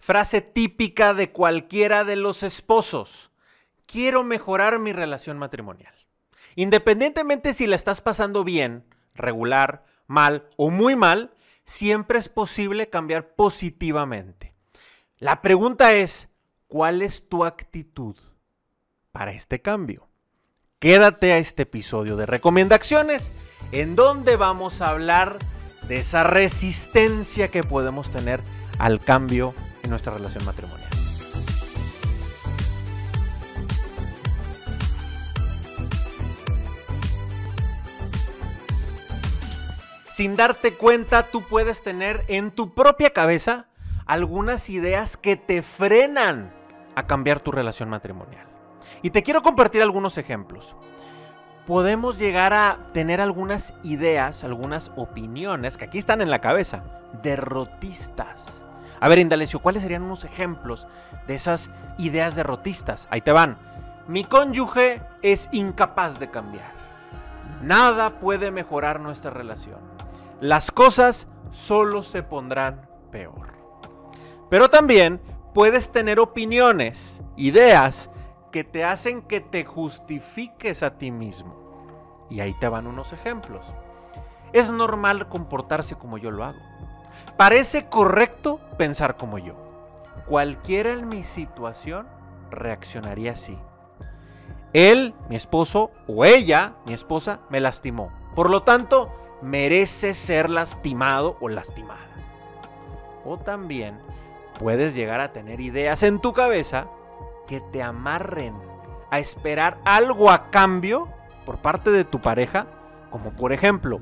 Frase típica de cualquiera de los esposos. Quiero mejorar mi relación matrimonial. Independientemente si la estás pasando bien, regular, mal o muy mal, siempre es posible cambiar positivamente. La pregunta es, ¿cuál es tu actitud para este cambio? Quédate a este episodio de recomendaciones en donde vamos a hablar de esa resistencia que podemos tener al cambio en nuestra relación matrimonial. Sin darte cuenta, tú puedes tener en tu propia cabeza algunas ideas que te frenan a cambiar tu relación matrimonial. Y te quiero compartir algunos ejemplos. Podemos llegar a tener algunas ideas, algunas opiniones que aquí están en la cabeza, derrotistas. A ver, Indalecio, ¿cuáles serían unos ejemplos de esas ideas derrotistas? Ahí te van. Mi cónyuge es incapaz de cambiar. Nada puede mejorar nuestra relación. Las cosas solo se pondrán peor. Pero también puedes tener opiniones, ideas que te hacen que te justifiques a ti mismo. Y ahí te van unos ejemplos. Es normal comportarse como yo lo hago. Parece correcto pensar como yo. Cualquiera en mi situación reaccionaría así. Él, mi esposo, o ella, mi esposa, me lastimó. Por lo tanto, merece ser lastimado o lastimada. O también puedes llegar a tener ideas en tu cabeza que te amarren a esperar algo a cambio por parte de tu pareja, como por ejemplo,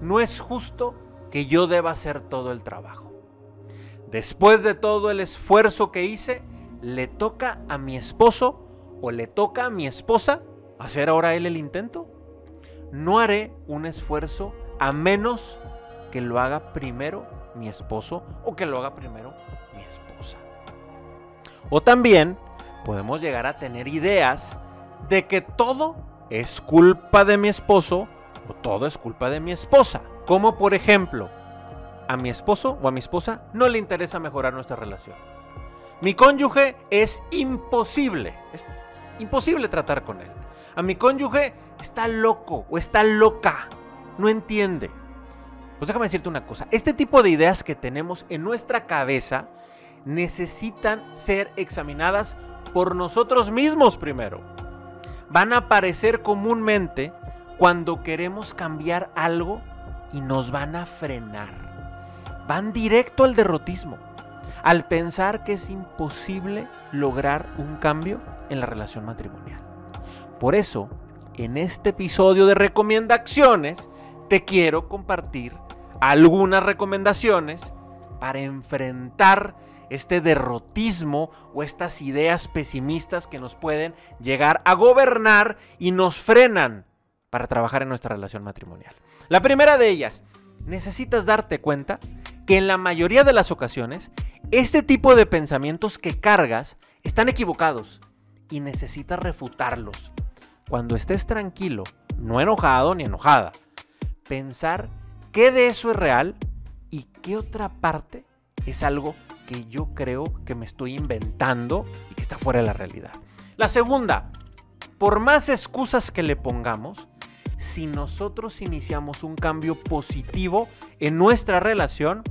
no es justo que yo deba hacer todo el trabajo. Después de todo el esfuerzo que hice, le toca a mi esposo o le toca a mi esposa hacer ahora él el intento. No haré un esfuerzo a menos que lo haga primero mi esposo o que lo haga primero mi esposa. O también podemos llegar a tener ideas de que todo es culpa de mi esposo o todo es culpa de mi esposa. Como por ejemplo, a mi esposo o a mi esposa no le interesa mejorar nuestra relación. Mi cónyuge es imposible, es imposible tratar con él. A mi cónyuge está loco o está loca, no entiende. Pues déjame decirte una cosa, este tipo de ideas que tenemos en nuestra cabeza necesitan ser examinadas por nosotros mismos primero. Van a aparecer comúnmente cuando queremos cambiar algo y nos van a frenar. Van directo al derrotismo, al pensar que es imposible lograr un cambio en la relación matrimonial. Por eso, en este episodio de recomendaciones, te quiero compartir algunas recomendaciones para enfrentar este derrotismo o estas ideas pesimistas que nos pueden llegar a gobernar y nos frenan para trabajar en nuestra relación matrimonial. La primera de ellas, necesitas darte cuenta que en la mayoría de las ocasiones este tipo de pensamientos que cargas están equivocados y necesitas refutarlos. Cuando estés tranquilo, no enojado ni enojada, pensar qué de eso es real y qué otra parte es algo que yo creo que me estoy inventando y que está fuera de la realidad. La segunda, por más excusas que le pongamos, si nosotros iniciamos un cambio positivo en nuestra relación,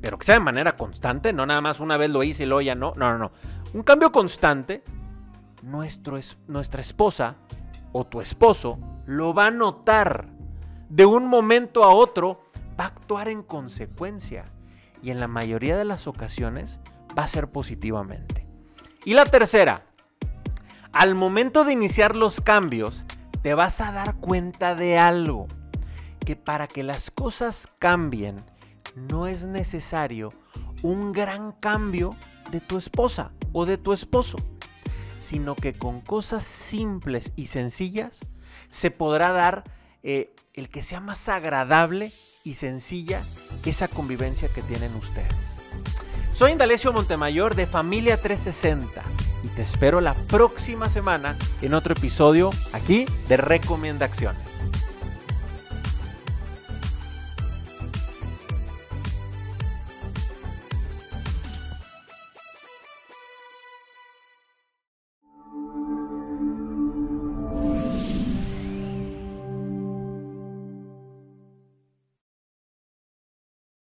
pero que sea de manera constante, no nada más una vez lo hice y luego ya no, no, no, no. Un cambio constante, nuestro, nuestra esposa o tu esposo lo va a notar. De un momento a otro va a actuar en consecuencia y en la mayoría de las ocasiones va a ser positivamente. Y la tercera, al momento de iniciar los cambios, te vas a dar cuenta de algo, que para que las cosas cambien no es necesario un gran cambio de tu esposa o de tu esposo, sino que con cosas simples y sencillas se podrá dar eh, el que sea más agradable y sencilla esa convivencia que tienen ustedes. Soy Indalecio Montemayor de Familia 360 y te espero la próxima semana en otro episodio aquí de Recomendaciones.